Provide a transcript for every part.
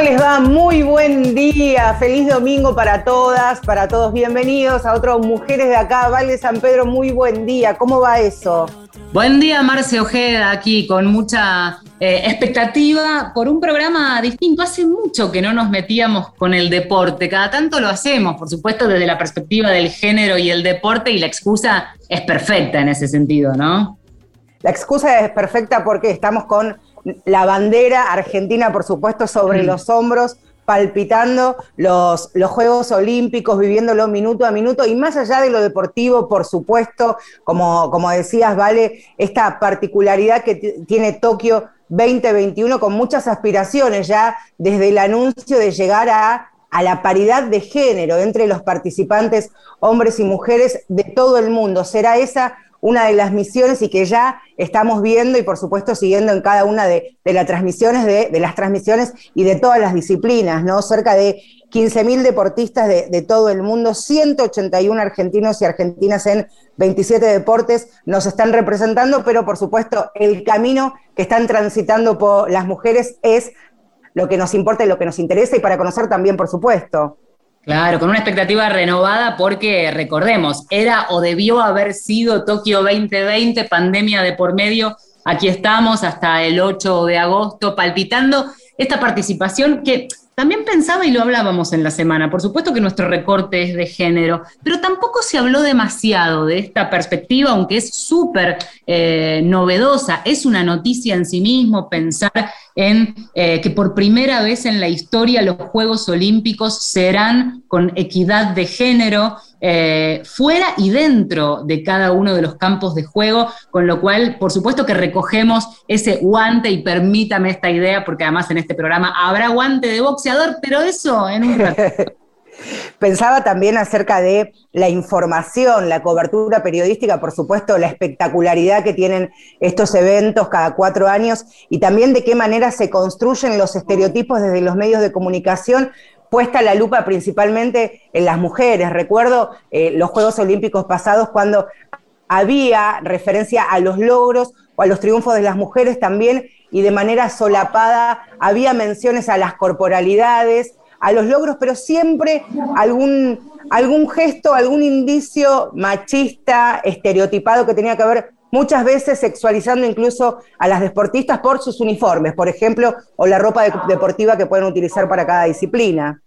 ¿Cómo les va? Muy buen día, feliz domingo para todas, para todos. Bienvenidos a otro Mujeres de acá, Valle San Pedro, muy buen día. ¿Cómo va eso? Buen día, Marce Ojeda, aquí con mucha eh, expectativa por un programa distinto. Hace mucho que no nos metíamos con el deporte, cada tanto lo hacemos, por supuesto, desde la perspectiva del género y el deporte, y la excusa es perfecta en ese sentido, ¿no? La excusa es perfecta porque estamos con la bandera argentina, por supuesto, sobre mm. los hombros, palpitando los, los, Juegos Olímpicos, viviéndolo minuto a minuto, y más allá de lo deportivo, por supuesto, como, como decías, Vale, esta particularidad que tiene Tokio 2021 con muchas aspiraciones ya desde el anuncio de llegar a, a la paridad de género entre los participantes, hombres y mujeres de todo el mundo. ¿Será esa una de las misiones y que ya estamos viendo y por supuesto siguiendo en cada una de, las transmisiones de, las transmisiones y de todas las disciplinas, ¿no? Cerca de 15.000 deportistas de, todo el mundo, 181 argentinos y argentinas en 27 deportes nos están representando, pero por supuesto el camino que están transitando las mujeres es lo que nos importa y lo que nos interesa y para conocer también, por supuesto. Claro, con una expectativa renovada porque recordemos, era o debió haber sido Tokio 2020, pandemia de por medio. Aquí estamos hasta el 8 de agosto palpitando esta participación que también pensaba y lo hablábamos en la semana, por supuesto que nuestro recorte es de género, pero tampoco se habló demasiado de esta perspectiva, aunque es súper eh, novedosa, es una noticia en sí mismo pensar en eh, que por primera vez en la historia los Juegos Olímpicos serán con equidad de género. Eh, fuera y dentro de cada uno de los campos de juego, con lo cual, por supuesto que recogemos ese guante y permítame esta idea, porque además en este programa habrá guante de boxeador, pero eso en un rato. Pensaba también acerca de la información, la cobertura periodística, por supuesto, la espectacularidad que tienen estos eventos cada cuatro años y también de qué manera se construyen los estereotipos desde los medios de comunicación, puesta la lupa principalmente en las mujeres. Recuerdo eh, los Juegos Olímpicos pasados cuando había referencia a los logros o a los triunfos de las mujeres también y de manera solapada había menciones a las corporalidades, a los logros, pero siempre algún, algún gesto, algún indicio machista, estereotipado que tenía que ver muchas veces sexualizando incluso a las deportistas por sus uniformes, por ejemplo, o la ropa deportiva que pueden utilizar para cada disciplina.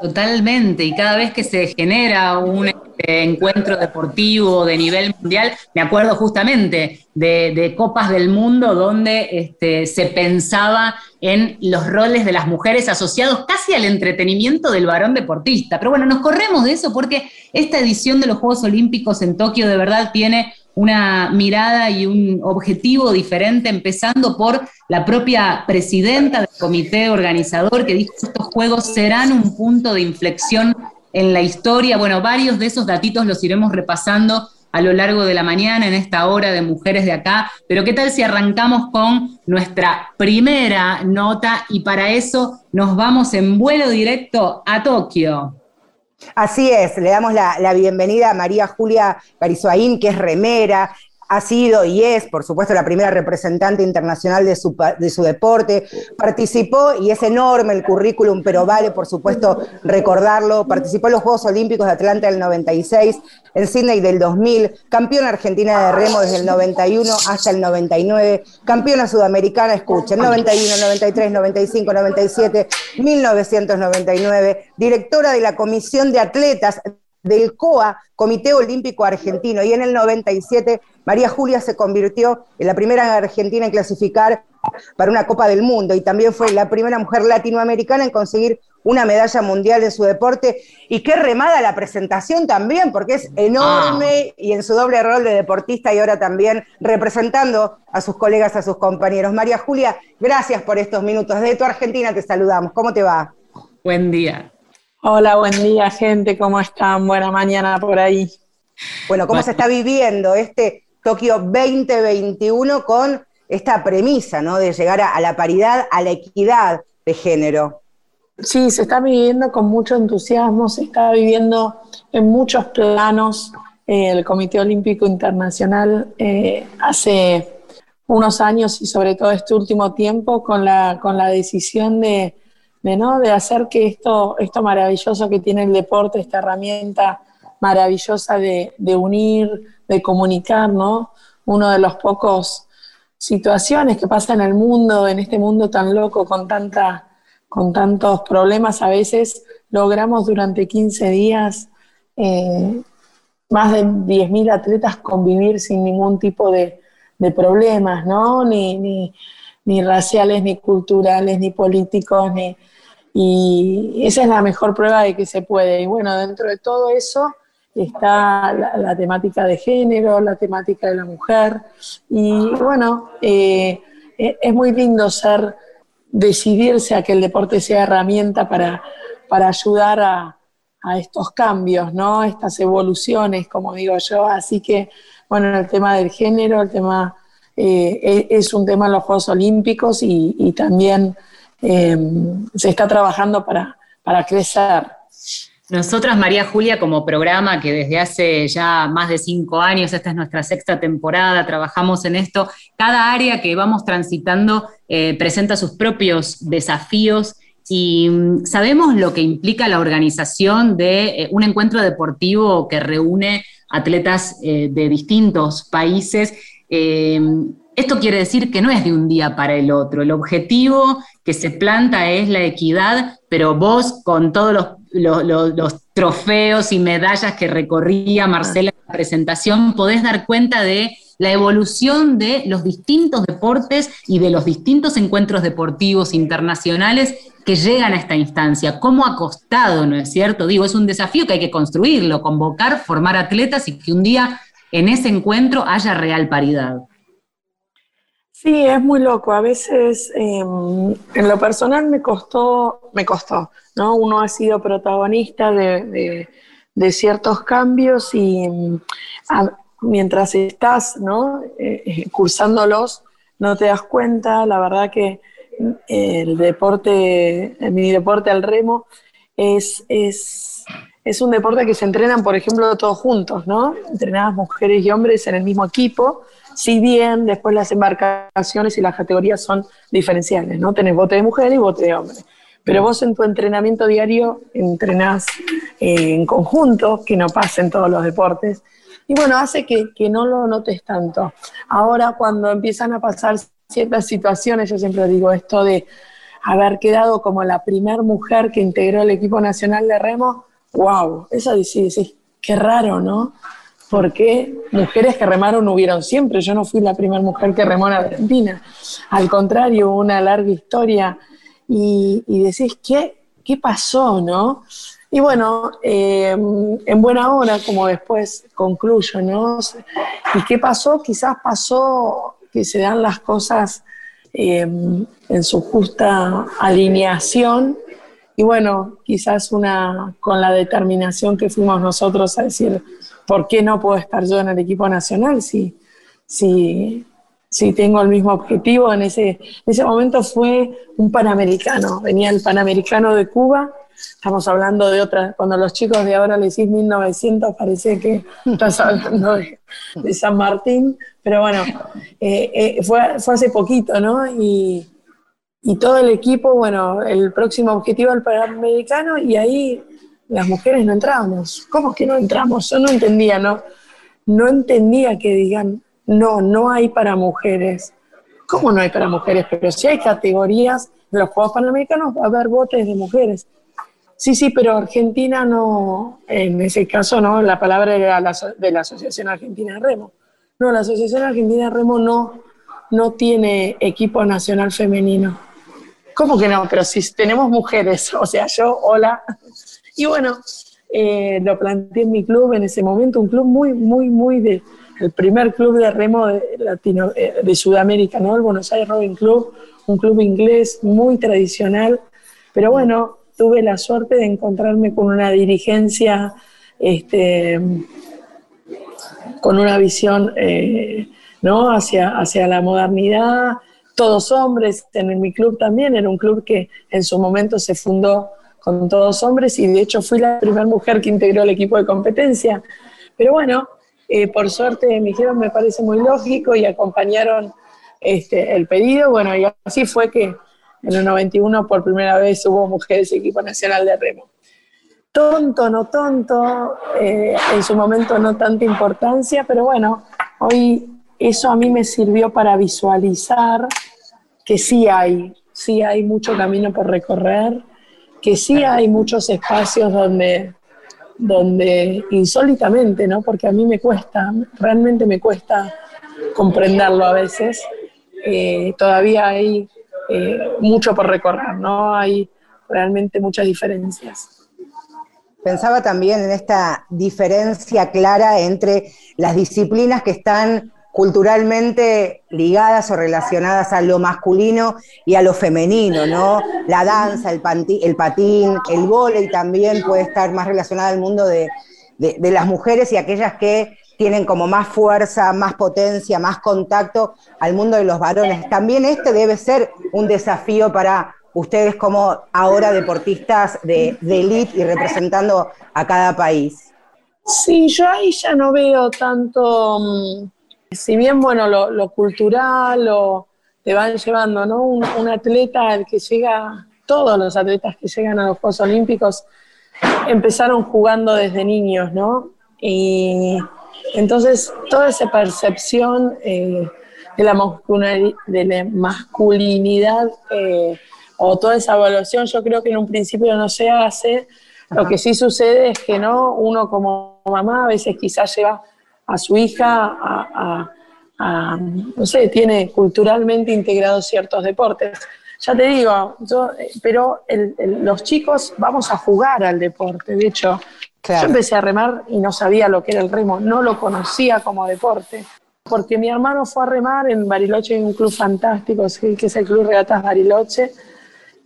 Totalmente, y cada vez que se genera un este, encuentro deportivo de nivel mundial, me acuerdo justamente de, Copas del Mundo donde este, se pensaba en los roles de las mujeres asociados casi al entretenimiento del varón deportista. Pero bueno, nos corremos de eso porque esta edición de los Juegos Olímpicos en Tokio de verdad tiene una mirada y un objetivo diferente, empezando por la propia presidenta del comité organizador que dijo que estos juegos serán un punto de inflexión en la historia. Bueno, varios de esos datitos los iremos repasando a lo largo de la mañana en esta hora de Mujeres de Acá. Pero ¿qué tal si arrancamos con nuestra primera nota y para eso nos vamos en vuelo directo a Tokio? Así es, le damos la, bienvenida a María Julia Carizoaín, que es remera, ha sido y es, por supuesto, la primera representante internacional de su, de su, deporte. Participó, y es enorme el currículum, pero vale, por supuesto, recordarlo. Participó en los Juegos Olímpicos de Atlanta del 96, en Sydney del 2000, campeona argentina de remo desde el 91 hasta el 99, campeona sudamericana, escuchen, 91, 93, 95, 97, 1999, directora de la Comisión de Atletas del COA, Comité Olímpico Argentino, y en el 97 María Julia se convirtió en la primera argentina en clasificar para una Copa del Mundo y también fue la primera mujer latinoamericana en conseguir una medalla mundial en su deporte. Y qué remada la presentación también, porque es enorme ah. y en su doble rol de deportista y ahora también representando a sus colegas, a sus compañeros. María Julia, gracias por estos minutos. Desde tu Argentina te saludamos. ¿Cómo te va? Buen día. Hola, buen día, gente. ¿Cómo están? Buena mañana por ahí. Bueno, ¿cómo se está viviendo este Tokio 2021 con esta premisa, ¿no? De llegar a, la paridad, a la equidad de género. Sí, se está viviendo con mucho entusiasmo, se está viviendo en muchos planos. Eh, el Comité Olímpico Internacional eh, hace unos años y sobre todo este último tiempo con la, con la decisión de, de, de hacer que esto, esto maravilloso que tiene el deporte, esta herramienta maravillosa de, unir, de comunicar, ¿no? Uno de los pocos situaciones que pasa en el mundo, en este mundo tan loco, con, con tantos problemas, a veces logramos durante 15 días eh, más de 10.000 atletas convivir sin ningún tipo de, problemas, ¿no? Ni, raciales, ni culturales, ni políticos, ni, y esa es la mejor prueba de que se puede. Y bueno, dentro de todo eso está la, temática de género, la temática de la mujer. Y bueno, eh, e, es muy lindo ser, decidirse a que el deporte sea herramienta para, para ayudar a, estos cambios, ¿no? Estas evoluciones, como digo yo. Así que, bueno, el tema del género, el tema eh, e, es un tema en los Juegos Olímpicos y, también eh, se está trabajando para, para crecer. Nosotras, María Julia, como programa que desde hace ya más de cinco años, esta es nuestra sexta temporada, trabajamos en esto, cada área que vamos transitando eh, presenta sus propios desafíos y mm, sabemos lo que implica la organización de eh, un encuentro deportivo que reúne atletas de distintos países. Esto quiere decir que no es de un día para el otro. El objetivo que se planta es la equidad, pero vos con todos los los trofeos y medallas que recorría Marcela en la presentación, podés dar cuenta de la evolución de los distintos deportes y de los distintos encuentros deportivos internacionales que llegan a esta instancia. ¿Cómo ha costado, no es cierto? Digo, es un desafío que hay que construirlo, convocar, formar atletas y que un día en ese encuentro haya real paridad. Sí, es muy loco. A veces em, en lo personal me costó, me costó, ¿no? Uno ha sido protagonista de, ciertos cambios y em, mientras estás, ¿no? Eh, eh, cursándolos, no te das cuenta. La verdad que el deporte, mi deporte al remo, es, es, es un deporte que se entrenan, por ejemplo, todos juntos, ¿no? Entrenadas mujeres y hombres en el mismo equipo si bien después las embarcaciones y las categorías son diferenciales, ¿no? Tenés bote de mujer y bote de hombre. Pero vos en tu entrenamiento diario entrenás eh, en conjunto, que no pasa en todos los deportes. Y bueno, hace que, que no lo notes tanto. Ahora cuando empiezan a pasar ciertas situaciones, yo siempre digo esto de haber quedado como la primer mujer que integró el equipo nacional de remo, wow, sí, sí, qué raro, ¿no? porque mujeres que remaron hubieron siempre. Yo no fui la primera mujer que remó en Argentina. Al contrario, una larga historia. Y, decís, ¿qué, ¿qué pasó, no? Y bueno, eh, en buena hora, como después concluyo, ¿no? ¿Y qué pasó? Quizás pasó que se dan las cosas eh, en su justa alineación. Y bueno, quizás una con la determinación que fuimos nosotros a decir, ¿por qué no puedo estar yo en el equipo nacional si, si, si tengo el mismo objetivo? En ese, en ese momento fue un panamericano, venía el panamericano de Cuba, estamos hablando de otra, cuando los chicos de ahora le decís 1900 parece que estás hablando de, San Martín, pero bueno, eh, eh, fue, fue hace poquito, ¿no? Y, y todo el equipo, bueno, el próximo objetivo al Panamericano y ahí las mujeres no entrábamos. ¿Cómo que no entramos? Yo no entendía, ¿no? No entendía que digan, no, no hay para mujeres. ¿Cómo no hay para mujeres? Pero si hay categorías, en los Juegos Panamericanos va a haber botes de mujeres. Sí, sí, pero Argentina no, en ese caso no, la palabra era de la Asociación Argentina de Remo. No, la Asociación Argentina de Remo no, no tiene equipo nacional femenino. ¿Cómo que no? Pero si tenemos mujeres, o sea, yo, hola, y bueno, eh, lo planteé en mi club en ese momento, un club muy, muy, muy de, el primer club de remo de, Latino, eh, de Sudamérica, ¿no? El Buenos Aires Rowing Club, un club inglés muy tradicional, pero bueno, tuve la suerte de encontrarme con una dirigencia, este, con una visión, eh, ¿no? Hacia, hacia la modernidad, todos hombres, en mi club también, era un club que en su momento se fundó con todos hombres y de hecho fui la primera mujer que integró el equipo de competencia. Pero bueno, eh, por suerte me dijeron, me parece muy lógico y acompañaron este, el pedido. Bueno, y así fue que en el 91 por primera vez hubo mujeres equipo nacional de remo. Tonto, no tonto, eh, en su momento no tanta importancia, pero bueno, hoy eso a mí me sirvió para visualizar que sí hay, sí hay mucho camino por recorrer, que sí hay muchos espacios donde, donde insólitamente, ¿no? Porque a mí me cuesta, realmente me cuesta comprenderlo a veces. Eh, todavía hay eh, mucho por recorrer, ¿no? Hay realmente muchas diferencias. Pensaba también en esta diferencia clara entre las disciplinas que están culturalmente ligadas o relacionadas a lo masculino y a lo femenino, ¿no? La danza, el, el patín, el vóley también puede estar más relacionado al mundo de, de las mujeres y aquellas que tienen como más fuerza, más potencia, más contacto al mundo de los varones. También este debe ser un desafío para ustedes como ahora deportistas de, de elite y representando a cada país. Sí, yo ahí ya no veo tanto, mm, si bien bueno, lo, cultural lo, te van llevando, ¿no? Un, un atleta que llega, todos los atletas que llegan a los Juegos Olímpicos empezaron jugando desde niños, ¿no? Y entonces, toda esa percepción eh, de, la masculinidad, eh, o toda esa evaluación, yo creo que en un principio no se hace. Lo que sí sucede es que no, uno como mamá a veces quizás lleva a su hija a, no sé, tiene culturalmente integrados ciertos deportes. Ya te digo, yo, pero los chicos vamos a jugar al deporte. De hecho, yo empecé a remar y no sabía lo que era el remo, no lo conocía como deporte. Porque mi hermano fue a remar en Bariloche, en un club fantástico, que es el Club Regatas Bariloche,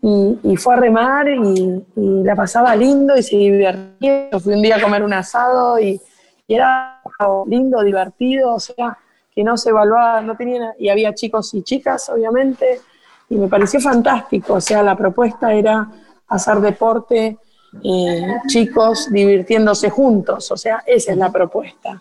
y, fue a remar y, la pasaba lindo y se divertía. Fui un día a comer un asado y, era lindo, divertido, o sea, que no se evaluaba, no tenía, y había chicos y chicas, obviamente, y me pareció fantástico, o sea, la propuesta era hacer deporte chicos divirtiéndose juntos, o sea, esa es la propuesta.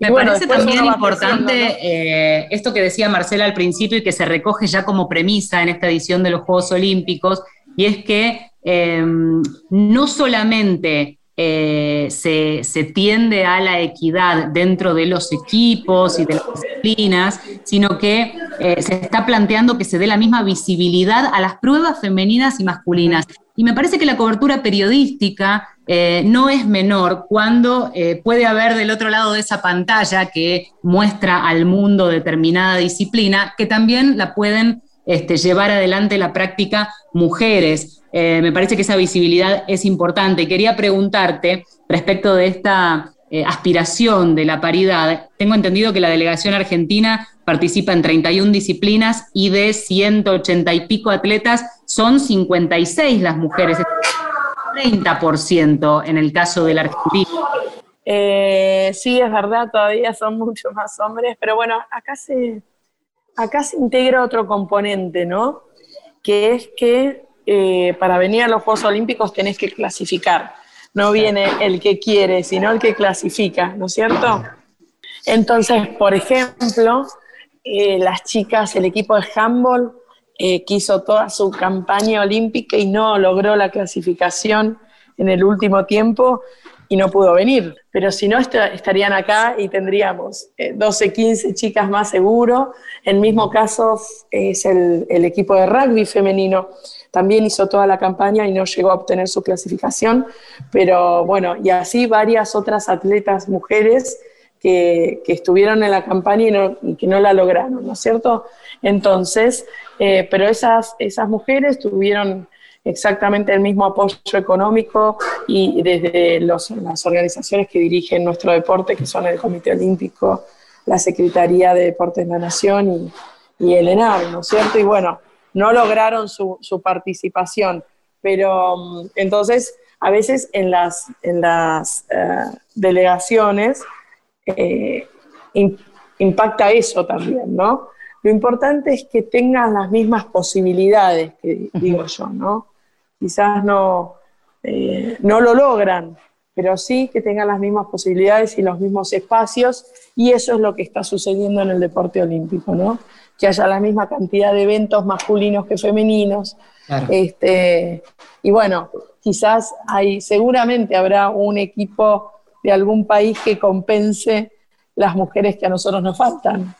Me parece también importante eh, esto que decía Marcela al principio y que se recoge ya como premisa en esta edición de los Juegos Olímpicos, y es que em, no solamente eh, se, tiende a la equidad dentro de los equipos y de las disciplinas, sino que eh, se está planteando que se dé la misma visibilidad a las pruebas femeninas y masculinas. Y me parece que la cobertura periodística eh, no es menor cuando puede haber del otro lado de esa pantalla que muestra al mundo determinada disciplina, que también la pueden este, llevar adelante la práctica mujeres. Eh, me parece que esa visibilidad es importante. Quería preguntarte respecto de esta eh, aspiración de la paridad. Tengo entendido que la delegación argentina participa en 31 disciplinas y de 180 y pico atletas son 56 las mujeres, 30% en el caso de la Argentina. Eh, sí, es verdad, todavía son muchos más hombres, pero bueno, acá se, acá se integra otro componente, ¿no? Que es que eh, para venir a los Juegos Olímpicos tenés que clasificar. No viene el que quiere, sino el que clasifica, ¿no es cierto? Entonces, por ejemplo, eh, las chicas, el equipo de handball eh, quiso toda su campaña olímpica y no logró la clasificación en el último tiempo y no pudo venir. Pero si no, estarían acá y tendríamos 12, 15 chicas más seguro. El mismo caso es el, equipo de rugby femenino también hizo toda la campaña y no llegó a obtener su clasificación, pero bueno, y así varias otras atletas mujeres que, estuvieron en la campaña y, que no la lograron, ¿no es cierto? Entonces, eh, pero esas, esas mujeres tuvieron exactamente el mismo apoyo económico y desde las organizaciones que dirigen nuestro deporte, que son el Comité Olímpico, la Secretaría de Deportes de la Nación y, y el ENAR, ¿no es cierto? Y bueno, no lograron su, participación. Pero mm, entonces, a veces en las, en las eh, delegaciones eh, impacta eso también, ¿no? Lo importante es que tengan las mismas posibilidades, que digo yo, ¿no? Quizás no, eh, no lo logran, pero sí que tengan las mismas posibilidades y los mismos espacios, y eso es lo que está sucediendo en el deporte olímpico, ¿no? que haya la misma cantidad de eventos masculinos que femeninos. Este, y bueno, quizás hay, seguramente habrá un equipo de algún país que compense las mujeres que a nosotros nos faltan.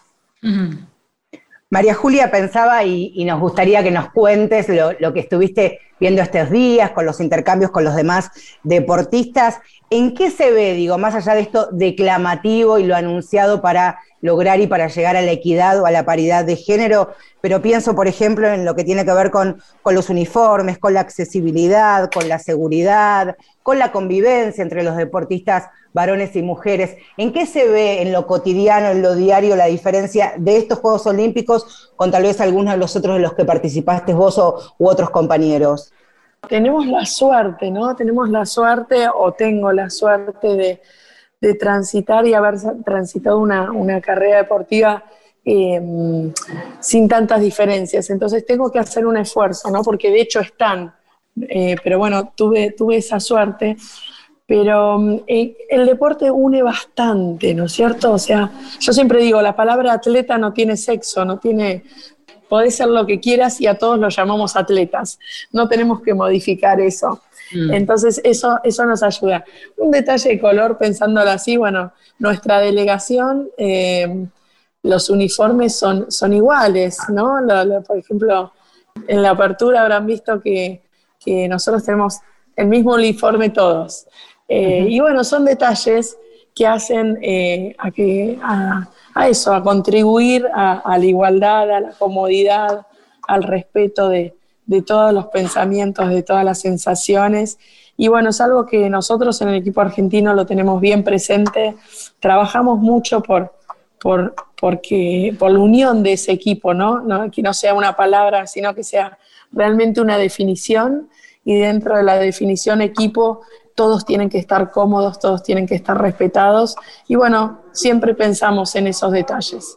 María Julia pensaba y, nos gustaría que nos cuentes lo, que estuviste viendo estos días con los intercambios con los demás deportistas. ¿En qué se ve, digo, más allá de esto declamativo y lo anunciado para lograr y para llegar a la equidad o a la paridad de género? Pero pienso, por ejemplo, en lo que tiene que ver con, los uniformes, con la accesibilidad, con la seguridad, con la convivencia entre los deportistas varones y mujeres. ¿En qué se ve en lo cotidiano, en lo diario, la diferencia de estos Juegos Olímpicos con tal vez algunos de los otros de los que participaste vos o, u otros compañeros? Tenemos la suerte, ¿no? Tenemos la suerte o tengo la suerte de, transitar y haber transitado una, carrera deportiva em, sin tantas diferencias. Entonces tengo que hacer un esfuerzo, ¿no? Porque de hecho están. Eh, pero bueno, tuve, tuve esa suerte pero mm, eh, el deporte une bastante, ¿no es cierto? O sea, yo siempre digo, la palabra atleta no tiene sexo, no tiene, podés ser lo que quieras y a todos los llamamos atletas, no tenemos que modificar eso. Mm. Entonces, eso, eso nos ayuda. Un detalle de color, pensándolo así, bueno, nuestra delegación, eh, los uniformes son, son iguales, ¿no? por ejemplo, en la apertura habrán visto que, que nosotros tenemos el mismo uniforme todos. Eh, y bueno, son detalles que hacen eh, a, que, a, eso, a contribuir a, la igualdad, a la comodidad, al respeto de, todos los pensamientos, de todas las sensaciones. Y bueno, es algo que nosotros en el equipo argentino lo tenemos bien presente. Trabajamos mucho por, por, porque, por la unión de ese equipo. ¿no? Que no sea una palabra, sino que sea realmente una definición. Y dentro de la definición equipo todos tienen que estar cómodos, todos tienen que estar respetados y bueno, siempre pensamos en esos detalles.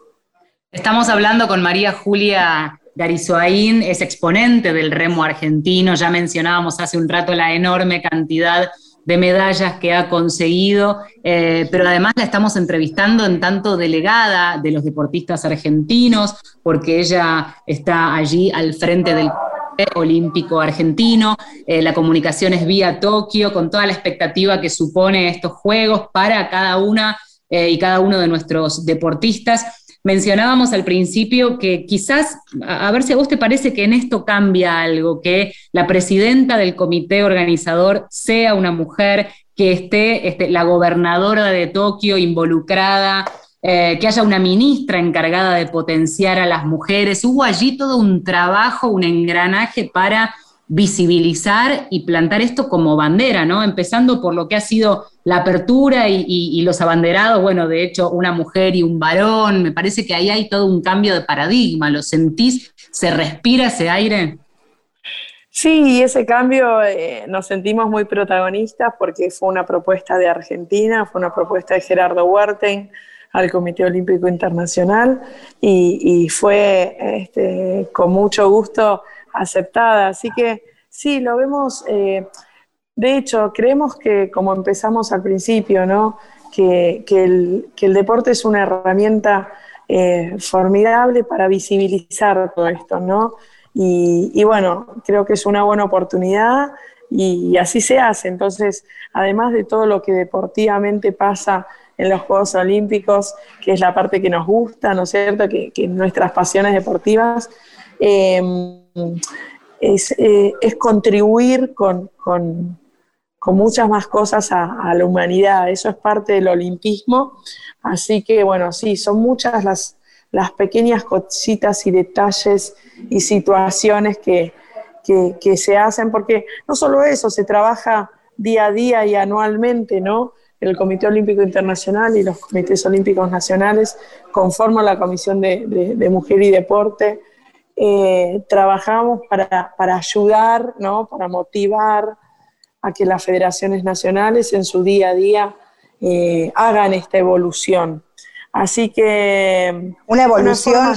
Estamos hablando con María Julia Garizoaín, es exponente del remo argentino, ya mencionábamos hace un rato la enorme cantidad de medallas que ha conseguido, eh, pero además la estamos entrevistando en tanto delegada de los deportistas argentinos, porque ella está allí al frente del Olímpico Argentino. Eh, la comunicación es vía Tokio, con toda la expectativa que supone estos Juegos para cada una eh, y cada uno de nuestros deportistas. Mencionábamos al principio que quizás, a, ver si a vos te parece que en esto cambia algo, que la presidenta del comité organizador sea una mujer, que esté este, la gobernadora de Tokio involucrada eh, que haya una ministra encargada de potenciar a las mujeres. Hubo allí todo un trabajo, un engranaje para visibilizar y plantar esto como bandera, ¿no? Empezando por lo que ha sido la apertura y, los abanderados, bueno, de hecho, una mujer y un varón, me parece que ahí hay todo un cambio de paradigma, ¿lo sentís? ¿Se respira ese aire? Sí, ese cambio eh, nos sentimos muy protagonistas porque fue una propuesta de Argentina, fue una propuesta de Gerardo Huerten, al Comité Olímpico Internacional y, fue este, con mucho gusto aceptada. Así que sí, lo vemos, eh, de hecho, creemos que como empezamos al principio, ¿no? que, el, deporte es una herramienta eh, formidable para visibilizar todo esto, ¿no? Y, bueno, creo que es una buena oportunidad y así se hace. Entonces, además de todo lo que deportivamente pasa en los Juegos Olímpicos, que es la parte que nos gusta, ¿no es cierto?, que, nuestras pasiones deportivas, eh, eh, es, contribuir con, muchas más cosas a, la humanidad. Eso es parte del olimpismo. Así que, bueno, sí, son muchas las, las pequeñas cositas y detalles y situaciones que, que se hacen, porque no solo eso, se trabaja día a día y anualmente, ¿no? El Comité Olímpico Internacional y los comités olímpicos nacionales conforman la Comisión de, Mujer y Deporte. Eh, trabajamos para, ayudar, ¿no? para motivar a que las federaciones nacionales en su día a día eh, hagan esta evolución. Así que... Una evolución,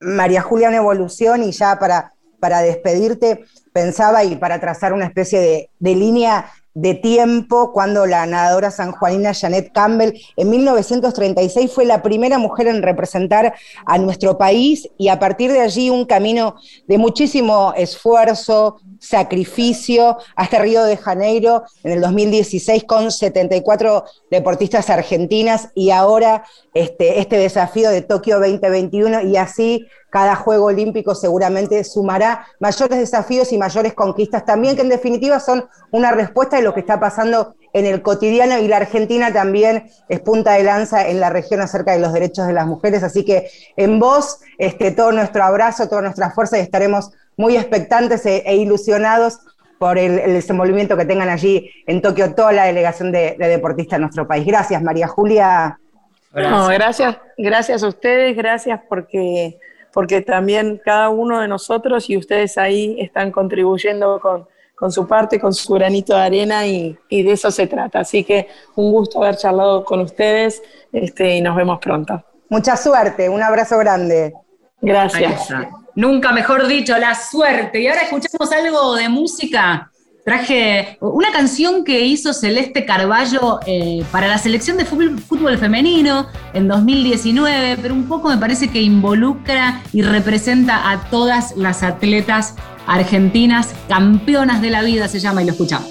María Julia, una evolución y ya para, para despedirte, pensaba y para trazar una especie de, de línea de tiempo cuando la nadadora sanjuanina Janet Campbell en 1936 fue la primera mujer en representar a nuestro país y a partir de allí un camino de muchísimo esfuerzo, sacrificio hasta Río de Janeiro en el 2016 con 74 deportistas argentinas y ahora este, este desafío de Tokio 2021 y así cada Juego Olímpico seguramente sumará mayores desafíos y mayores conquistas también, que en definitiva son una respuesta de lo que está pasando en el cotidiano y la Argentina también es punta de lanza en la región acerca de los derechos de las mujeres. Así que en vos, este, todo nuestro abrazo, toda nuestra fuerza y estaremos muy expectantes e, e ilusionados por el, desenvolvimiento que tengan allí en Tokio toda la delegación de, deportistas de nuestro país. Gracias, María Julia. gracias, gracias a ustedes, gracias porque porque también cada uno de nosotros y ustedes ahí están contribuyendo con, con su parte, con su granito de arena y, y, de eso se trata. Así que un gusto haber charlado con ustedes este, y nos vemos pronto. Mucha suerte, un abrazo grande. Gracias. Nunca mejor dicho, la suerte. Y ahora escuchamos algo de música traje una canción que hizo Celeste Carballo eh, para la selección de fútbol, femenino en 2019, pero un poco me parece que involucra y representa a todas las atletas argentinas campeonas de la vida, se llama y lo escuchamos.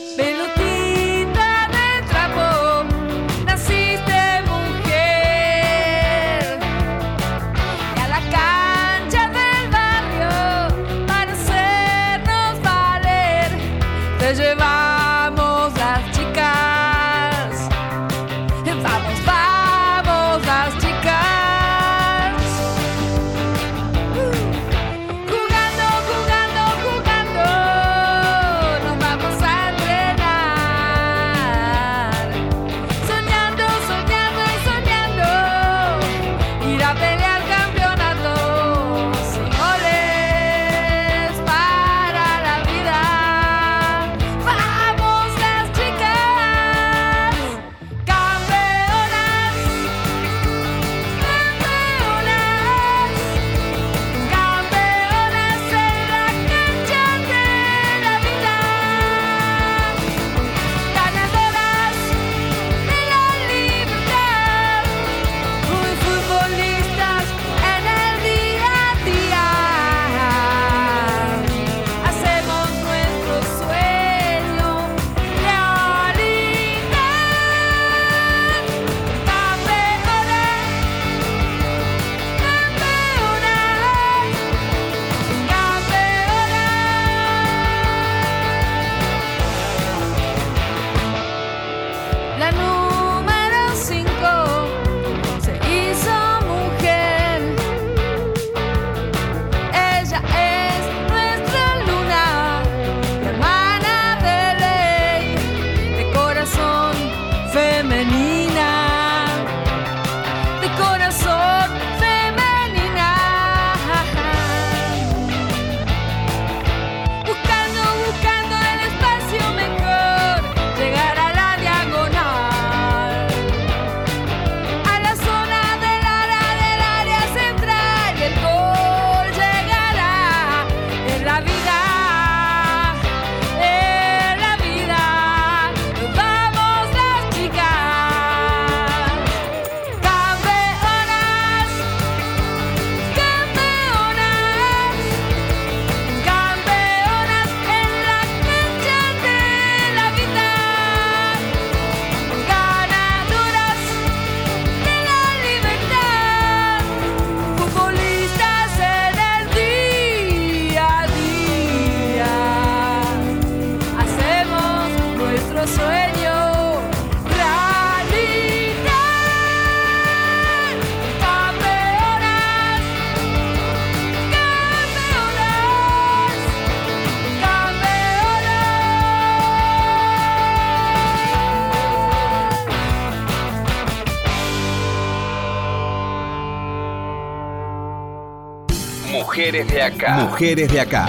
Mujeres de acá.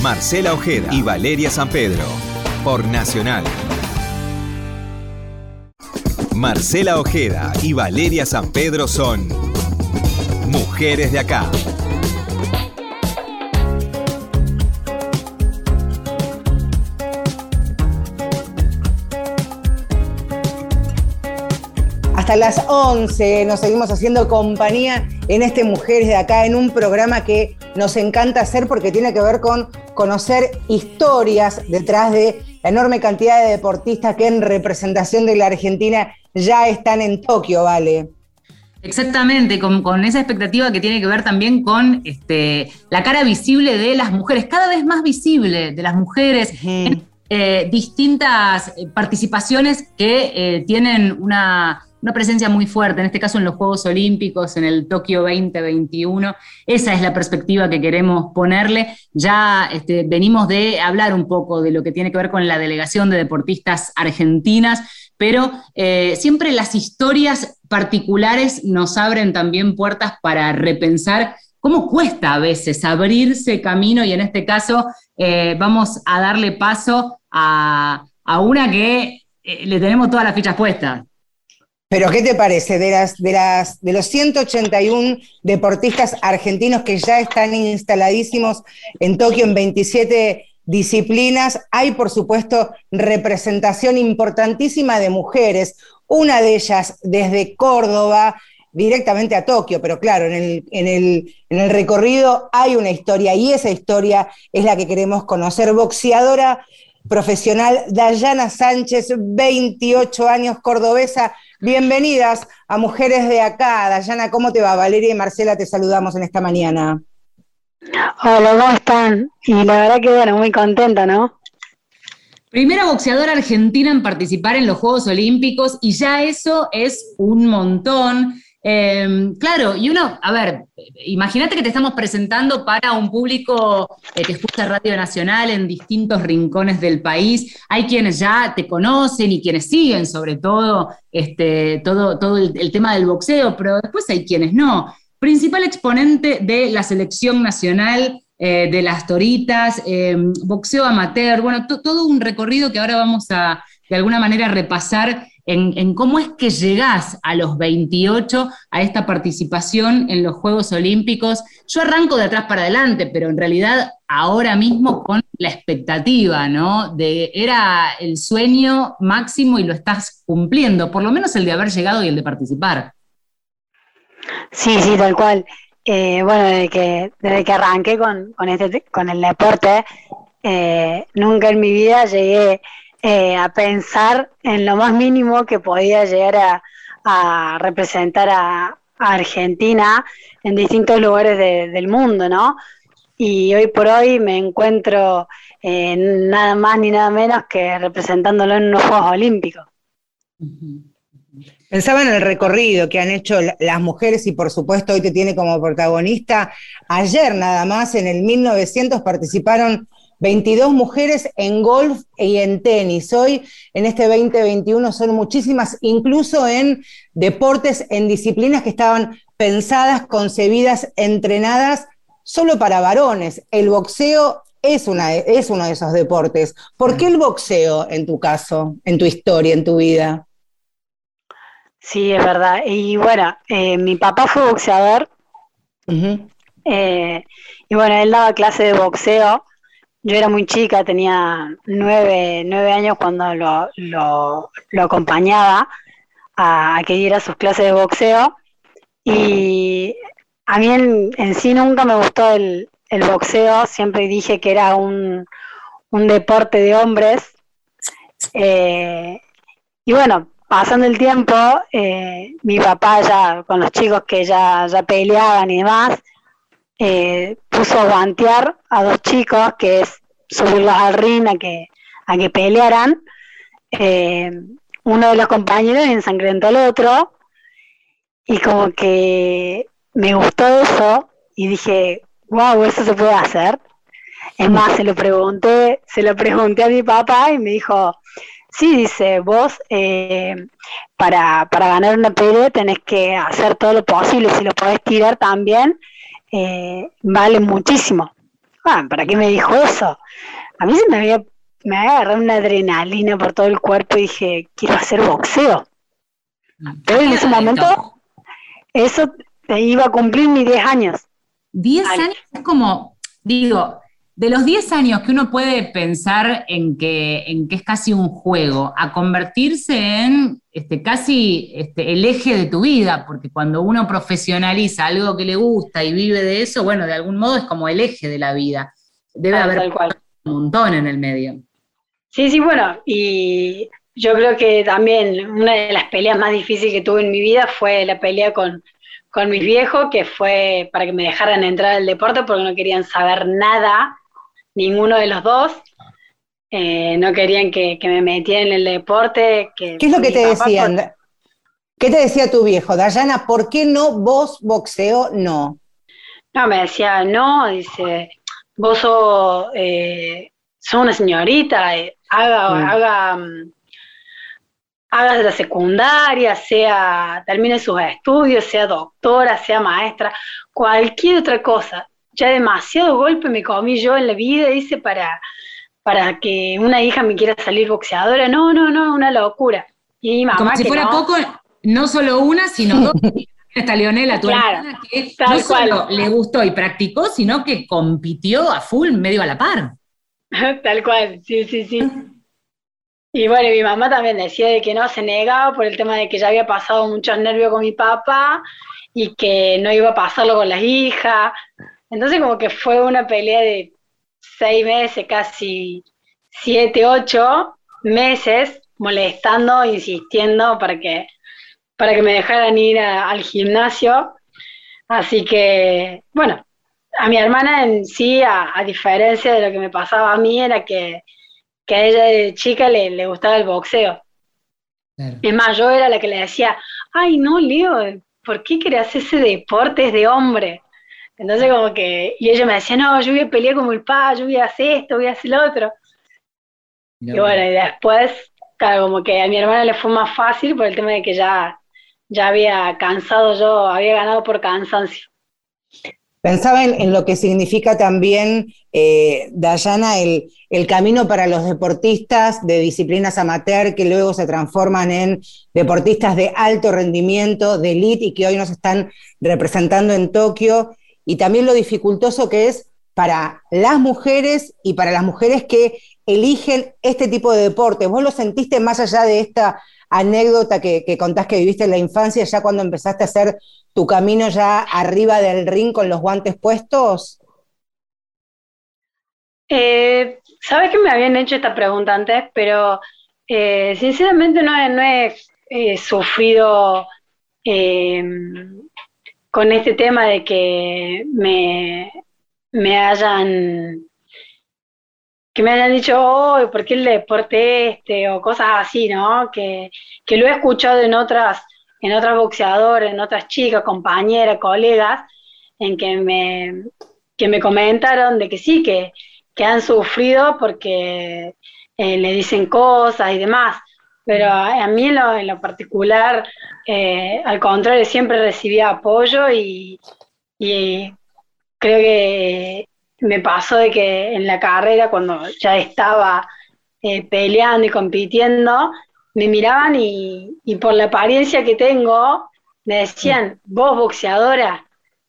Marcela Ojeda y Valeria San Pedro. Por Nacional. Marcela Ojeda y Valeria San Pedro son Mujeres de acá. Hasta las 11 nos seguimos haciendo compañía en este Mujeres de acá, en un programa que nos encanta hacer porque tiene que ver con conocer historias detrás de la enorme cantidad de deportistas que en representación de la Argentina ya están en Tokio, ¿vale? Exactamente, con, esa expectativa que tiene que ver también con este, la cara visible de las mujeres, cada vez más visible de las mujeres. en, eh, distintas participaciones que eh, tienen una, una presencia muy fuerte, en este caso en los Juegos Olímpicos, en el Tokio 2021. Esa es la perspectiva que queremos ponerle. Ya este, venimos de hablar un poco de lo que tiene que ver con la delegación de deportistas argentinas, pero eh, siempre las historias particulares nos abren también puertas para repensar cómo cuesta a veces abrirse camino y en este caso eh, vamos a darle paso a, una que eh, le tenemos todas las fichas puestas. Pero ¿qué te parece de, las, de, las, de los 181 deportistas argentinos que ya están instaladísimos en Tokio en 27 disciplinas? Hay, por supuesto, representación importantísima de mujeres, una de ellas desde Córdoba directamente a Tokio, pero claro, en el, en, el, en el, recorrido hay una historia y esa historia es la que queremos conocer. Boxeadora profesional Dayana Sánchez, 28 años, cordobesa. Bienvenidas a Mujeres de Acá. Dayana, ¿cómo te va? Valeria y Marcela te saludamos en esta mañana. Hola, ¿cómo están? Y la verdad que bueno, muy contenta, ¿no? Primera boxeadora argentina en participar en los Juegos Olímpicos y ya eso es un montón. Em, claro, y uno, a ver, imagínate que te estamos presentando para un público eh, que escucha Radio Nacional en distintos rincones del país. Hay quienes ya te conocen y quienes siguen, sobre todo, este, todo, el, tema del boxeo, pero después hay quienes no. Principal exponente de la selección nacional eh, de las toritas, em, boxeo amateur, bueno, todo un recorrido que ahora vamos a de alguna manera repasar en, cómo es que llegás a los 28 a esta participación en los Juegos Olímpicos. Yo arranco de atrás para adelante, pero en realidad ahora mismo con la expectativa, ¿no? Era el sueño máximo y lo estás cumpliendo, por lo menos el de haber llegado y el de participar. Sí, sí, tal cual. Eh, bueno, desde que, desde que arranqué con, con, este, con el deporte, eh, nunca en mi vida llegué eh, a pensar en lo más mínimo que podía llegar a, representar a, Argentina en distintos lugares del mundo, ¿no? Y hoy por hoy me encuentro eh, nada más ni nada menos que representándolo en unos Juegos Olímpicos. Pensaba en el recorrido que han hecho las mujeres y por supuesto hoy te tiene como protagonista. Ayer nada más, en el 1900, participaron 22 mujeres en golf y en tenis. Hoy, en este 2021, son muchísimas, incluso en deportes, en disciplinas que estaban pensadas, concebidas, entrenadas solo para varones. El boxeo es, una, es uno de esos deportes. ¿Por qué el boxeo en tu caso, en tu historia, en tu vida? Sí, es verdad. Y bueno, eh, mi papá fue boxeador. Eh, y bueno, él daba clase de boxeo yo era muy chica, tenía nueve, años cuando lo, lo, acompañaba a, que diera sus clases de boxeo. Y a mí en, sí nunca me gustó el, boxeo, siempre dije que era un, deporte de hombres. Eh, y bueno, pasando el tiempo, eh, mi papá ya, con los chicos que ya, ya peleaban y demás, eh, puso a guantear a dos chicos, que es subirlos al ring a que, a que pelearan. Eh, uno de los compañeros ensangrentó al otro y como que me gustó eso y dije, wow, eso se puede hacer. Es más, se lo pregunté, se lo pregunté a mi papá y me dijo, sí, dice, vos eh, para, para ganar una pelea tenés que hacer todo lo posible, si lo podés tirar también, eh, vale muchísimo. Ah, ¿para qué me dijo eso? A mí se me había, me había agarrado una adrenalina por todo el cuerpo y dije, quiero hacer boxeo. Pero en ese momento, eso te iba a cumplir mis 10 años. 10 años es como, digo, de los 10 años que uno puede pensar en que, en que es casi un juego, a convertirse en este, casi este, el eje de tu vida, porque cuando uno profesionaliza algo que le gusta y vive de eso, bueno, de algún modo es como el eje de la vida. Debe haber un montón en el medio. Sí, sí, bueno, y yo creo que también una de las peleas más difíciles que tuve en mi vida fue la pelea con, con mis viejos, que fue para que me dejaran entrar al deporte porque no querían saber nada ninguno de los dos. Eh, no querían que, me metieran en el deporte. ¿Qué es lo que te decían? ¿Qué te decía tu viejo? Dayana, ¿por qué no vos boxeo no? No, me decía, no, dice, vos sos, eh, una señorita, eh, haga, mm. haga, haga la secundaria, sea, termine sus estudios, sea doctora, sea maestra, cualquier otra cosa ya demasiado golpe me comí yo en la vida, dice, para, para que una hija me quiera salir boxeadora. No, no, no, una locura. Y mamá, Como si fuera poco, no solo una, sino dos. Esta Leonela, tu hermana, que no solo le gustó y practicó, sino que compitió a full, medio a la par. tal cual, sí, sí, sí. Y bueno, mi mamá también decía de que no se negaba por el tema de que ya había pasado muchos nervios con mi papá y que no iba a pasarlo con las hijas. Entonces como que fue una pelea de seis meses, casi siete, ocho meses, molestando, insistiendo para que, para que me dejaran ir al gimnasio. Así que, bueno, a mi hermana en sí, a, diferencia de lo que me pasaba a mí, era que, a ella de chica le, gustaba el boxeo. Es más, yo era la que le decía, ay, no, Leo, ¿por qué querés hacer ese deporte? Es de hombre. Entonces como que, y ella me decía, no, yo voy a pelear como el pa, yo voy a hacer esto, voy a hacer lo otro. y bueno, y después, claro, como que a mi hermana le fue más fácil por el tema de que ya, ya había cansado yo, había ganado por cansancio. Pensaba en, lo que significa también, eh, Dayana, el, el, camino para los deportistas de disciplinas amateur que luego se transforman en deportistas de alto rendimiento, de elite y que hoy nos están representando en Tokio y también lo dificultoso que es para las mujeres y para las mujeres que eligen este tipo de deporte. ¿Vos lo sentiste más allá de esta anécdota que, contás que viviste en la infancia, ya cuando empezaste a hacer tu camino ya arriba del ring con los guantes puestos? Eh, Sabes que me habían hecho esta pregunta antes, pero eh, sinceramente no, he eh, sufrido con este tema de que me, me hayan que me hayan dicho, oh, ¿por qué el deporte este? o cosas así, ¿no? Que, lo he escuchado en otras, en otras boxeadoras, en otras chicas, compañeras, colegas, en que me, que me comentaron de que sí, que, que han sufrido porque eh, le dicen cosas y demás. Pero a, mí en lo, particular, eh, al contrario, siempre recibía apoyo y, creo que me pasó de que en la carrera, cuando ya estaba eh, peleando y compitiendo, me miraban y, por la apariencia que tengo, me decían, vos boxeadora.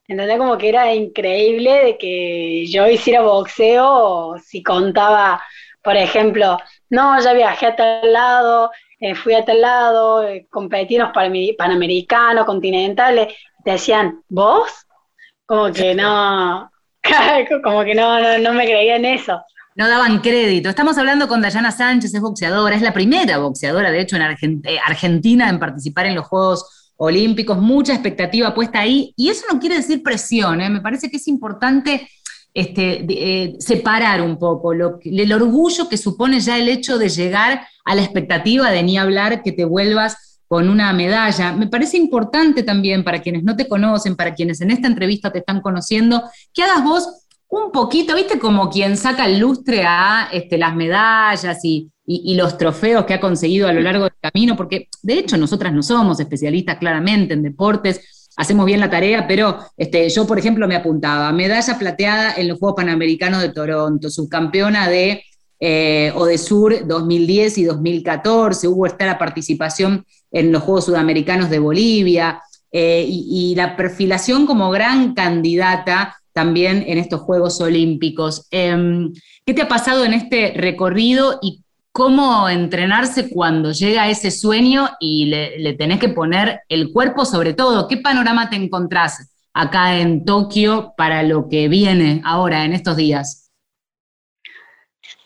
Entonces como que era increíble de que yo hiciera boxeo si contaba, por ejemplo, no, ya viajé a tal lado, eh, fui a tal lado, eh, competimos para panamericanos, continentales, te decían, ¿vos? Como que no, como que no, no, me creía en eso. No daban crédito. Estamos hablando con Dayana Sánchez, es boxeadora, es la primera boxeadora, de hecho, en eh, Argentina en participar en los Juegos Olímpicos, mucha expectativa puesta ahí, y eso no quiere decir presión, me parece que es importante este, eh, separar un poco lo, el orgullo que supone ya el hecho de llegar a la expectativa de ni hablar que te vuelvas con una medalla. Me parece importante también para quienes no te conocen, para quienes en esta entrevista te están conociendo, que hagas vos un poquito, viste, como quien saca el lustre a este, las medallas y, y, los trofeos que ha conseguido a lo largo del camino, porque de hecho nosotras no somos especialistas claramente en deportes, hacemos bien la tarea, pero este, yo, por ejemplo, me apuntaba, medalla plateada en los Juegos Panamericanos de Toronto, subcampeona de eh, Odesur 2010 y 2014, hubo esta la participación en los Juegos Sudamericanos de Bolivia, eh, y, la perfilación como gran candidata también en estos Juegos Olímpicos. Em, ¿Qué te ha pasado en este recorrido y cómo entrenarse cuando llega ese sueño y le, tenés que poner el cuerpo sobre todo? ¿Qué panorama te encontrás acá en Tokio para lo que viene ahora, en estos días?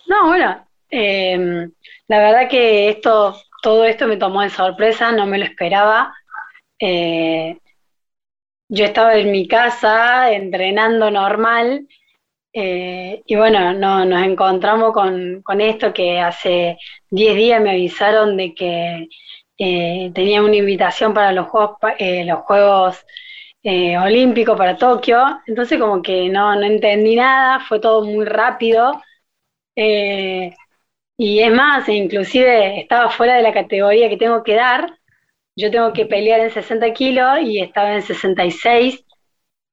No, bueno, em, la verdad que esto, todo esto me tomó de sorpresa, no me lo esperaba. Eh, yo estaba en mi casa entrenando normal eh, y bueno, no, nos encontramos con, esto que hace 10 días me avisaron de que eh, tenía una invitación para los Juegos, eh, los juegos Olímpicos para Tokio, entonces como que no, no entendí nada, fue todo muy rápido. y es más, inclusive estaba fuera de la categoría que tengo que dar, yo tengo que pelear en 60 kilos y estaba en 66.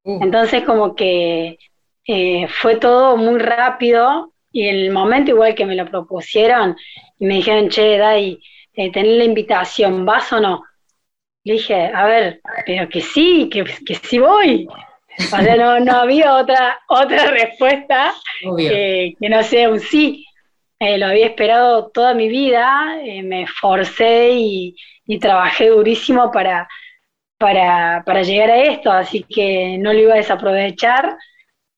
Uh. Entonces como que eh, fue todo muy rápido y en el momento igual que me lo propusieron y me dijeron, che, Dai, eh, tenés la invitación, ¿vas o no? Le dije, a ver, pero que sí, que, que sí voy. O sea, no, no había otra, otra respuesta que, no sea un sí. Eh, lo había esperado toda mi vida, eh, me esforcé y, y, trabajé durísimo para, para, para llegar a esto, así que no lo iba a desaprovechar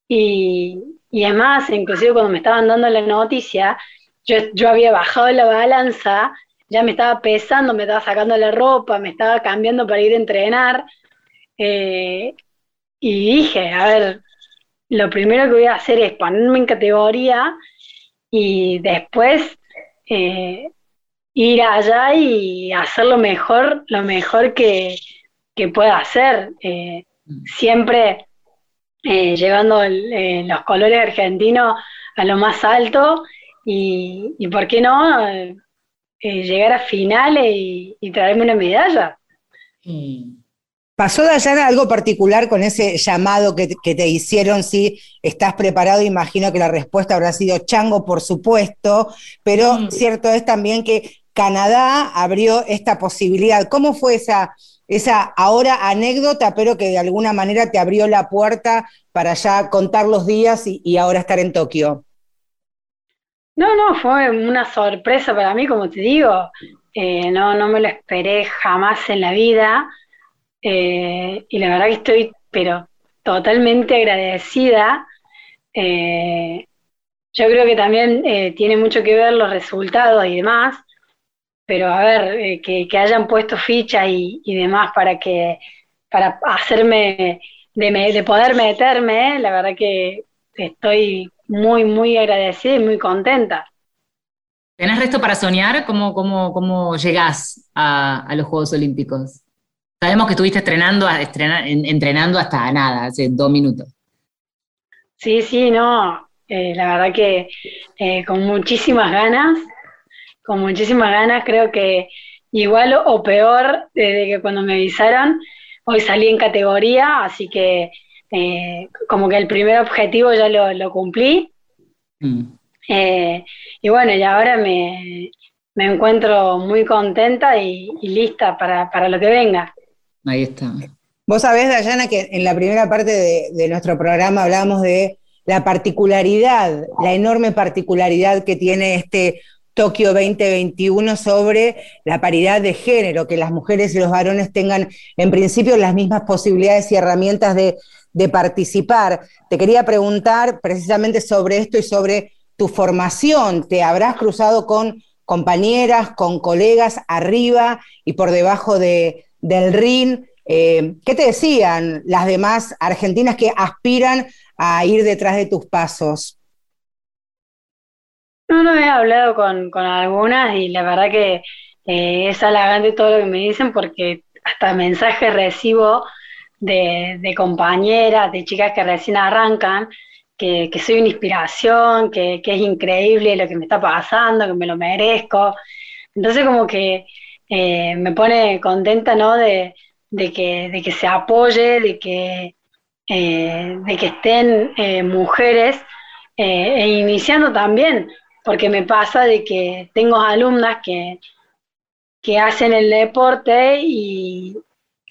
y, y además, inclusive cuando me estaban dando la noticia, yo, yo había bajado la balanza, ya me estaba pesando, me estaba sacando la ropa, me estaba cambiando para ir a entrenar. Eh, y dije, a ver, lo primero que voy a hacer es ponerme en categoría y después eh, ir allá y hacer lo mejor, lo mejor que, que pueda hacer. Eh, siempre eh, llevando eh, los colores argentinos a lo más alto y, ¿por qué no? Eh, llegar a finales y, traerme una medalla. ¿Pasó, Dayana, algo particular con ese llamado que, te hicieron? Si estás preparado, imagino que la respuesta habrá sido chango, por supuesto, pero mm. cierto es también que Canadá abrió esta posibilidad. ¿Cómo fue esa, esa ahora anécdota, pero que de alguna manera te abrió la puerta para ya contar los días y, ahora estar en Tokio? No, no, fue una sorpresa para mí, como te digo. Eh, no, no me lo esperé jamás en la vida. Eh, y la verdad que estoy, pero totalmente agradecida. Eh, yo creo que también tiene mucho que ver los resultados y demás pero a ver, eh, que, hayan puesto ficha y, demás para que para hacerme, de, poder meterme, la verdad que estoy muy, muy agradecida y muy contenta. ¿Tenés resto para soñar? ¿Cómo, cómo, cómo llegás a, los Juegos Olímpicos? Sabemos que estuviste entrenando, entrenando hasta nada, hace dos minutos. Sí, sí, no, eh, la verdad que eh, con muchísimas ganas, con muchísimas ganas, creo que igual o peor desde que cuando me avisaron, hoy salí en categoría, así que eh, como que el primer objetivo ya lo, cumplí. Mm. Eh, y bueno, y ahora me, encuentro muy contenta y, lista para, lo que venga. Ahí está. Vos sabés, Dayana, que en la primera parte de, de nuestro programa hablábamos de la particularidad, la enorme particularidad que tiene este Tokio 2021 sobre la paridad de género, que las mujeres y los varones tengan en principio las mismas posibilidades y herramientas de, participar. Te quería preguntar precisamente sobre esto y sobre tu formación. ¿Te habrás cruzado con compañeras, con colegas arriba y por debajo de, del RIN? Eh, ¿Qué te decían las demás argentinas que aspiran a ir detrás de tus pasos? No, no he hablado con, algunas y la verdad que eh, es halagante todo lo que me dicen porque hasta mensajes recibo de, compañeras, de chicas que recién arrancan, que, soy una inspiración, que, es increíble lo que me está pasando, que me lo merezco. Entonces como que eh, me pone contenta, ¿no? De, que, de que se apoye, de que, eh, de que estén mujeres e iniciando también porque me pasa de que tengo alumnas que, que hacen el deporte y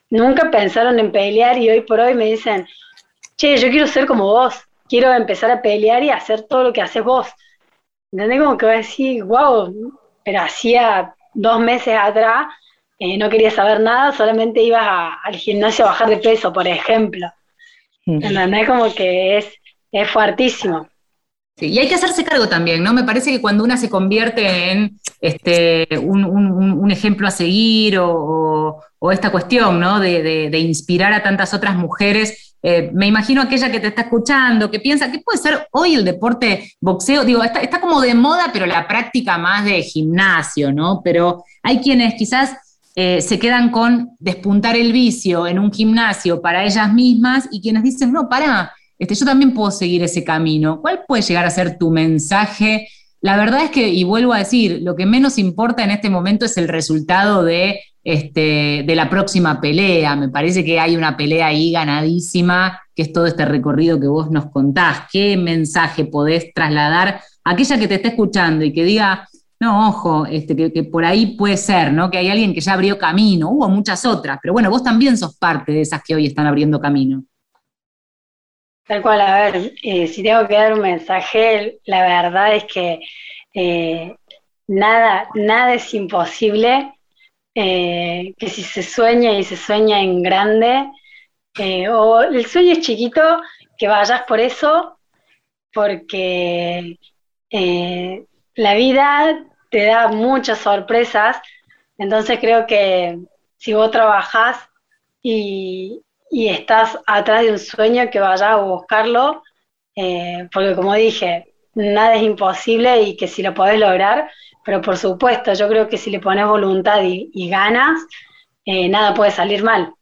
nunca pensaron en pelear y hoy por hoy me dicen, che, yo quiero ser como vos, quiero empezar a pelear y hacer todo lo que haces vos. ¿Entendés? Como que voy a decir, wow, pero hacía dos meses atrás eh, no quería saber nada, solamente ibas al gimnasio a bajar de peso, por ejemplo. ¿Entendés? Como que es, es fuertísimo. Y hay que hacerse cargo también, ¿no? Me parece que cuando una se convierte en este, un, ejemplo a seguir o, esta cuestión, ¿no? De, inspirar a tantas otras mujeres, eh, me imagino aquella que te está escuchando, que piensa, ¿qué puede ser hoy el deporte boxeo? Digo, está, está como de moda, pero la práctica más de gimnasio, ¿no? Pero hay quienes quizás eh, se quedan con despuntar el vicio en un gimnasio para ellas mismas y quienes dicen, no, para este, yo también puedo seguir ese camino. ¿Cuál puede llegar a ser tu mensaje? La verdad es que, y vuelvo a decir, lo que menos importa en este momento es el resultado de, este, de la próxima pelea. Me parece que hay una pelea ahí ganadísima, que es todo este recorrido que vos nos contás. ¿Qué mensaje podés trasladar a aquella que te esté escuchando y que diga, no, ojo, este, que, que, por ahí puede ser, ¿no? Que hay alguien que ya abrió camino, hubo muchas otras, pero bueno, vos también sos parte de esas que hoy están abriendo camino. Tal cual, a ver, eh, si tengo que dar un mensaje, la verdad es que eh, nada, nada es imposible, eh, que si se sueña y se sueña en grande, o el sueño es chiquito, que vayas por eso, porque la vida te da muchas sorpresas, entonces creo que si vos trabajás y, y estás atrás de un sueño que vaya a buscarlo, eh, porque como dije, nada es imposible y que si lo podés lograr, pero por supuesto, yo creo que si le pones voluntad y, ganas, eh, nada puede salir mal.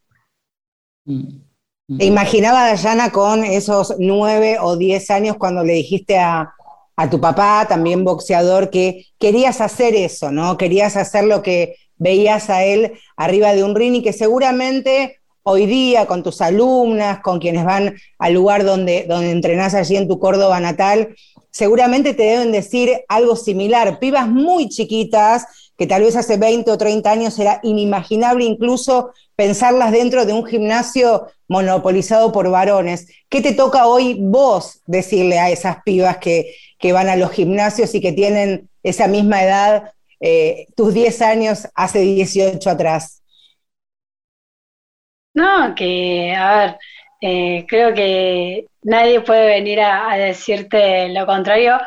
¿Te imaginaba, Dayana, con esos nueve o diez años cuando le dijiste a, a tu papá, también boxeador, que querías hacer eso, ¿no? Querías hacer lo que veías a él arriba de un ring y que seguramente hoy día con tus alumnas, con quienes van al lugar donde, donde entrenás allí en tu Córdoba natal, seguramente te deben decir algo similar. Pibas muy chiquitas, que tal vez hace 20 o 30 años era inimaginable incluso pensarlas dentro de un gimnasio monopolizado por varones. ¿Qué te toca hoy vos decirle a esas pibas que, van a los gimnasios y que tienen esa misma edad, eh, tus 10 años hace 18 atrás? No, que, a ver, eh, creo que nadie puede venir a, decirte lo contrario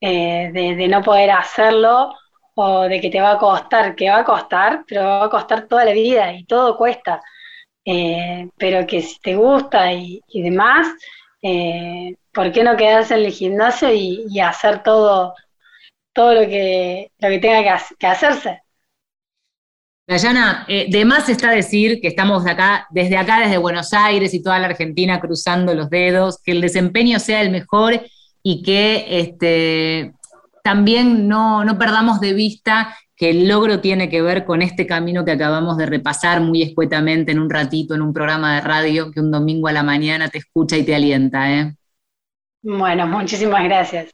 eh, de, no poder hacerlo o de que te va a costar, que va a costar, pero va a costar toda la vida y todo cuesta. Eh, pero que si te gusta y, demás, ¿por qué no quedarse en el gimnasio y, hacer todo, todo lo que, lo que tenga que, que hacerse? Dayana, eh, de más está decir que estamos acá, desde acá, desde Buenos Aires y toda la Argentina cruzando los dedos, que el desempeño sea el mejor y que este, también no, perdamos de vista que el logro tiene que ver con este camino que acabamos de repasar muy escuetamente en un ratito en un programa de radio que un domingo a la mañana te escucha y te alienta. ¿eh? Bueno, muchísimas gracias.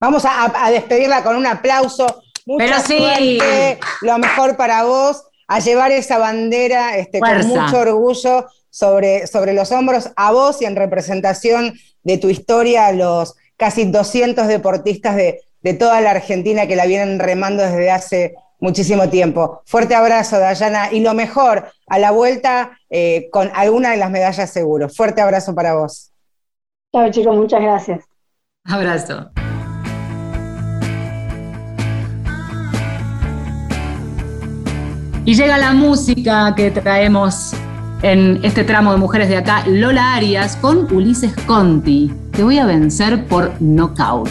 Vamos a despedirla con un aplauso Mucha Suerte, lo mejor para vos, a llevar esa bandera este, con mucho orgullo sobre, sobre los hombros, a vos y en representación de tu historia, a los casi 200 deportistas de, toda la Argentina que la vienen remando desde hace muchísimo tiempo. Fuerte abrazo, Dayana, y lo mejor, a la vuelta eh, con alguna de las medallas seguro. Fuerte abrazo para vos. Chao, chicos, muchas gracias. Abrazo. Y llega la música que traemos en este tramo de Mujeres de Acá, Lola Arias con Ulises Conti. Te voy a vencer por knockout.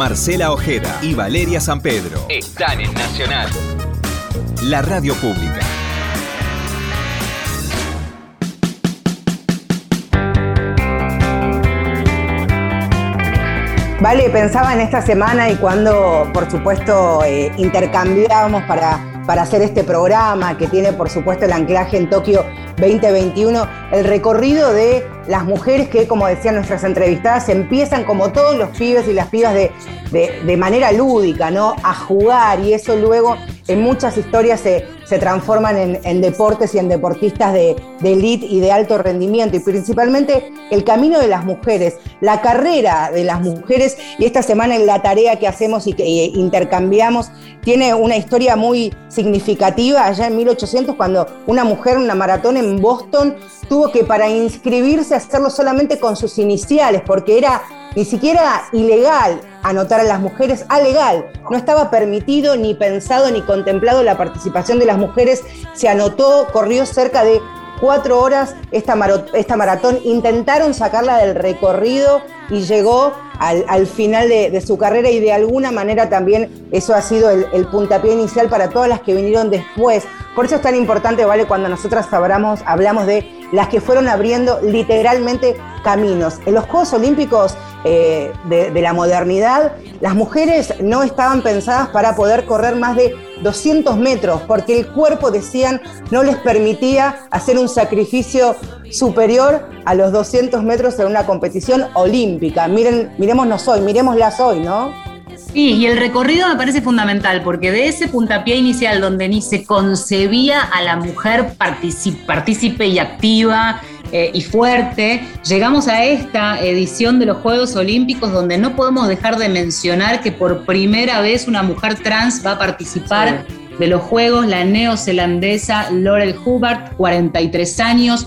Marcela Ojeda y Valeria San Pedro están en Nacional, la radio pública. Vale, pensaba en esta semana y cuando, por supuesto, eh, intercambiábamos para, para hacer este programa que tiene, por supuesto, el anclaje en Tokio 2021, el recorrido de las mujeres que, como decían nuestras entrevistadas, empiezan como todos los pibes y las pibas de, de, manera lúdica, ¿no? A jugar y eso luego en muchas historias se, se transforman en, deportes y en deportistas de, elite y de alto rendimiento. Y principalmente el camino de las mujeres, la carrera de las mujeres. Y esta semana en la tarea que hacemos y que intercambiamos tiene una historia muy significativa. Allá en 1800 cuando una mujer una maratón en Boston tuvo que para inscribirse hacerlo solamente con sus iniciales porque era ni siquiera ilegal anotar a las mujeres, a legal. No estaba permitido ni pensado ni contemplado la participación de las mujeres. Se anotó, corrió cerca de cuatro horas esta, esta maratón. Intentaron sacarla del recorrido y llegó al, final de, su carrera y de alguna manera también eso ha sido el, el, puntapié inicial para todas las que vinieron después. Por eso es tan importante, ¿vale? Cuando nosotras hablamos, hablamos de las que fueron abriendo literalmente caminos. En los Juegos Olímpicos eh, de, la modernidad, las mujeres no estaban pensadas para poder correr más de 200 metros, porque el cuerpo, decían, no les permitía hacer un sacrificio superior a los 200 metros en una competición olímpica. Miren, miremosnos hoy, miremoslas hoy, ¿no? Sí, y el recorrido me parece fundamental, porque de ese puntapié inicial donde ni se concebía a la mujer partícipe y activa eh, y fuerte, llegamos a esta edición de los Juegos Olímpicos donde no podemos dejar de mencionar que por primera vez una mujer trans va a participar de los Juegos, la neozelandesa Laurel Hubbard, 43 años,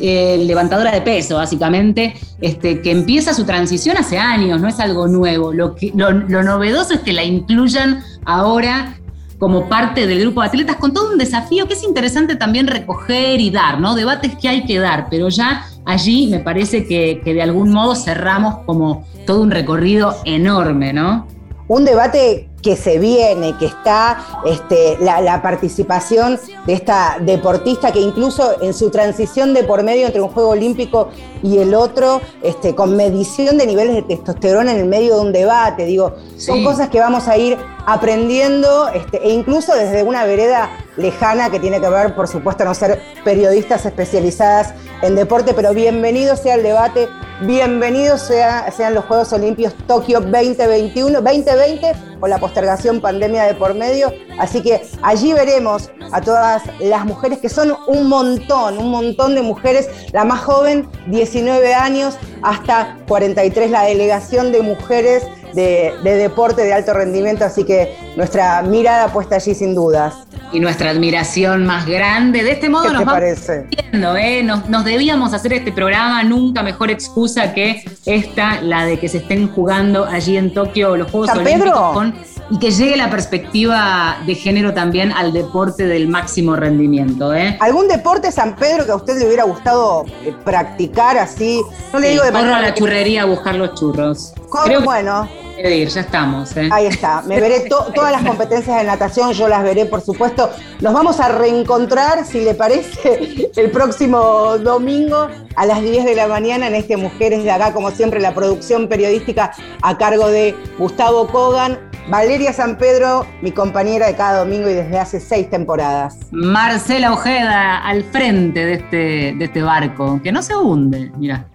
eh, levantadora de peso, básicamente, este, que empieza su transición hace años, no es algo nuevo. Lo, que, lo, novedoso es que la incluyan ahora como parte del grupo de atletas con todo un desafío que es interesante también recoger y dar, ¿no? Debates que hay que dar, pero ya allí me parece que, que de algún modo cerramos como todo un recorrido enorme, ¿no? Un debate que se viene, que está este, la, participación de esta deportista que incluso en su transición de por medio entre un juego olímpico y el otro, este, con medición de niveles de testosterona en el medio de un debate, digo, son cosas que vamos a ir aprendiendo este, e incluso desde una vereda lejana que tiene que ver, por supuesto, no ser periodistas especializadas en deporte, pero bienvenido sea el debate, bienvenidos sea, sean los Juegos Olímpicos Tokio 2021, 2020 con la postergación pandemia de por medio. Así que allí veremos a todas las mujeres, que son un montón, un montón de mujeres, la más joven, 19 años, hasta 43, la delegación de mujeres de, deporte de alto rendimiento, así que nuestra mirada puesta allí sin dudas. Y nuestra admiración más grande. De este modo ¿Qué nos te parece? ¿eh? nos, debíamos hacer este programa, nunca mejor excusa que esta, la de que se estén jugando allí en Tokio los Juegos Olímpicos y que llegue la perspectiva de género también al deporte del máximo rendimiento. ¿eh? ¿Algún deporte, San Pedro, que a usted le hubiera gustado eh, practicar así? No le digo de a la churrería a buscar los churros. Creo bueno ya estamos. ¿eh? Ahí está, me veré todas las competencias de natación, yo las veré, por supuesto. Nos vamos a reencontrar, si le parece, el próximo domingo a las 10 de la mañana en este Mujeres de acá, como siempre, la producción periodística a cargo de Gustavo Kogan. Valeria San Pedro, mi compañera de cada domingo y desde hace seis temporadas. Marcela Ojeda al frente de este, de este barco, que no se hunde, mira.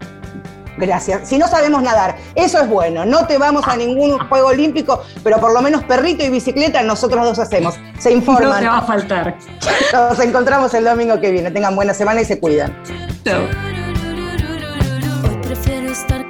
Gracias. Si no sabemos nadar, eso es bueno. No te vamos a ningún juego olímpico, pero por lo menos perrito y bicicleta nosotros dos hacemos. Se informan. No te va a faltar. Nos encontramos el domingo que viene. Tengan buena semana y se cuidan. Chao. prefiero estar